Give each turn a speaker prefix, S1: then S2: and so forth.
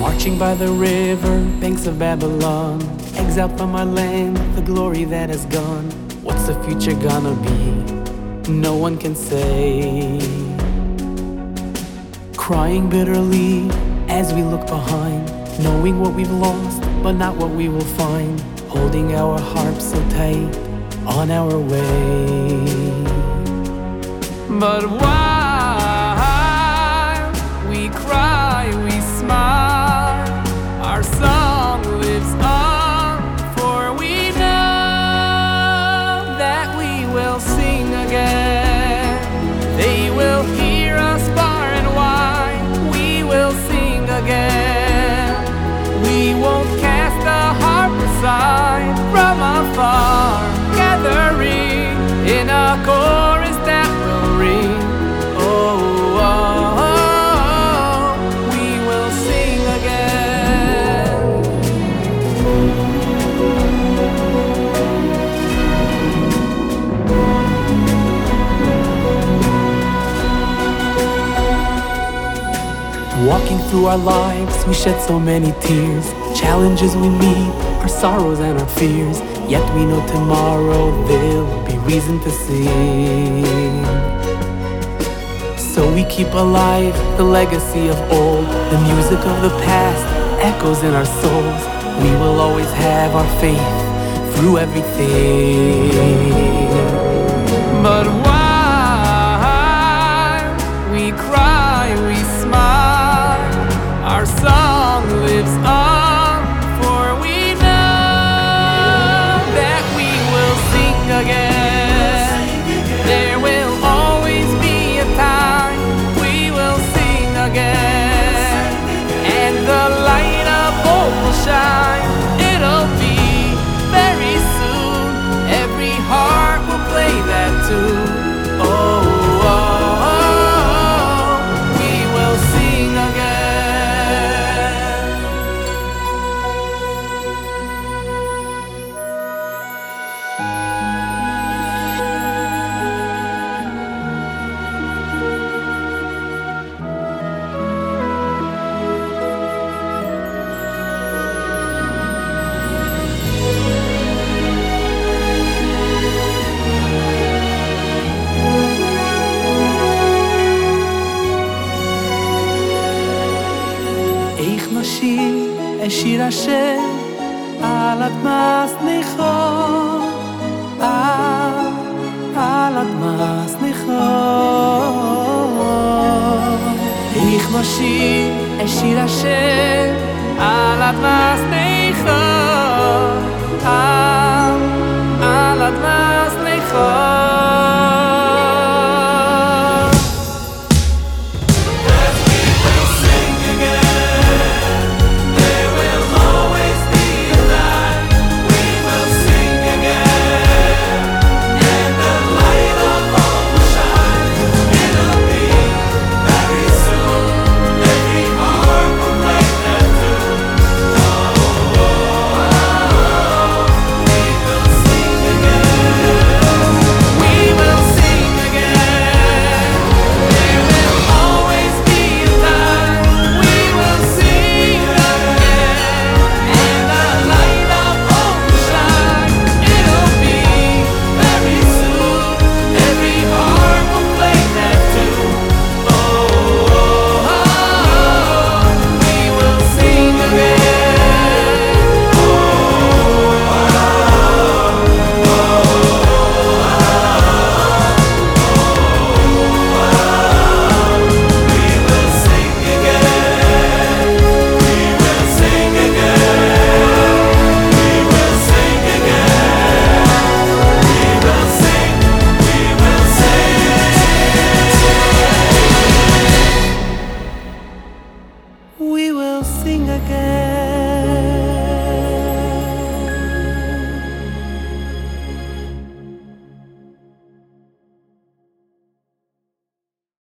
S1: Watching by the river, banks of Babylon, exiled from our land, the glory that has gone. What's the future gonna be? No one can say. Crying bitterly as we look behind, knowing what we've lost, but not what we will find. Holding our harps so tight on our way. But while we cry, Walking through our lives, we shed so many tears. Challenges we meet, our sorrows and our fears. Yet we know tomorrow there'll be reason to sing. So we keep alive the legacy of old. The music of the past echoes in our souls. We will always have our faith through everything. But side. שיר אשר על אדמס נכון על אדמס נכון איך משיר שיר אשר על אדמס נכון Again.